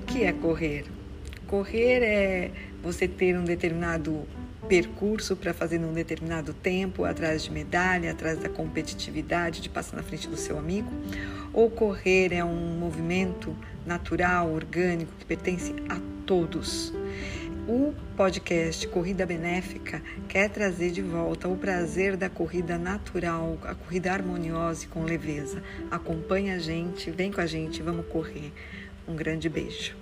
O que é correr? Correr é você ter um determinado percurso para fazer num determinado tempo, atrás de medalha, atrás da competitividade, de passar na frente do seu amigo. Ou correr é um movimento natural, orgânico, que pertence a todos. O podcast Corrida Benéfica quer trazer de volta o prazer da corrida natural, a corrida harmoniosa e com leveza. Acompanha a gente, vem com a gente, vamos correr. Um grande beijo.